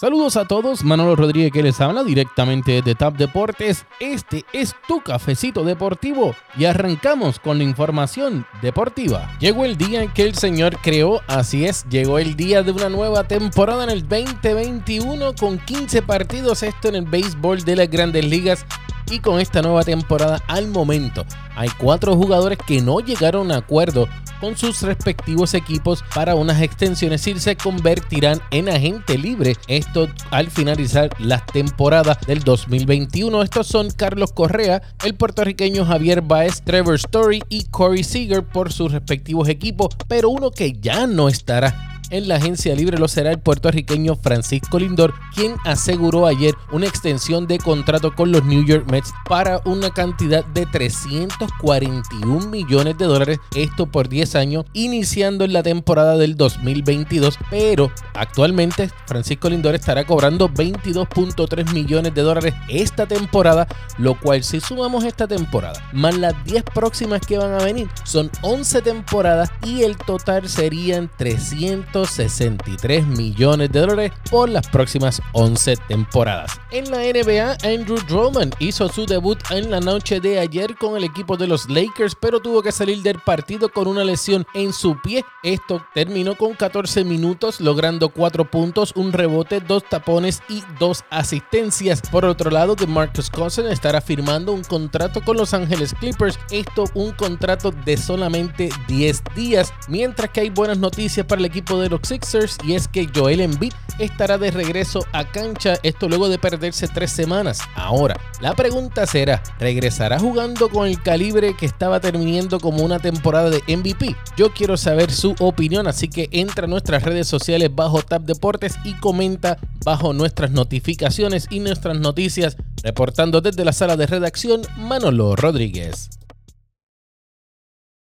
Saludos a todos, Manolo Rodríguez que les habla directamente de Tap Deportes. Este es tu cafecito deportivo y arrancamos con la información deportiva. Llegó el día en que el Señor creó, así es, llegó el día de una nueva temporada en el 2021 con 15 partidos, esto en el béisbol de las grandes ligas y con esta nueva temporada al momento hay cuatro jugadores que no llegaron a acuerdo con sus respectivos equipos para unas extensiones y se convertirán en agente libre. Esto al finalizar las temporadas del 2021. Estos son Carlos Correa, el puertorriqueño Javier Baez, Trevor Story y Corey Seager por sus respectivos equipos, pero uno que ya no estará en la agencia libre lo será el puertorriqueño Francisco Lindor, quien aseguró ayer una extensión de contrato con los New York Mets para una cantidad de 341 millones de dólares, esto por 10 años, iniciando en la temporada del 2022, pero actualmente Francisco Lindor estará cobrando 22.3 millones de dólares esta temporada, lo cual si sumamos esta temporada más las 10 próximas que van a venir, son 11 temporadas y el total serían 300 63 millones de dólares por las próximas 11 temporadas. En la NBA, Andrew Drummond hizo su debut en la noche de ayer con el equipo de los Lakers, pero tuvo que salir del partido con una lesión en su pie. Esto terminó con 14 minutos, logrando 4 puntos, un rebote, 2 tapones y 2 asistencias. Por otro lado, Marcus Cousins estará firmando un contrato con Los Angeles Clippers. Esto un contrato de solamente 10 días, mientras que hay buenas noticias para el equipo los Sixers y es que Joel Embiid estará de regreso a cancha, esto luego de perderse tres semanas. Ahora, la pregunta será, ¿regresará jugando con el calibre que estaba terminando como una temporada de MVP? Yo quiero saber su opinión, así que entra a nuestras redes sociales bajo Tap Deportes y comenta bajo nuestras notificaciones y nuestras noticias, reportando desde la sala de redacción Manolo Rodríguez.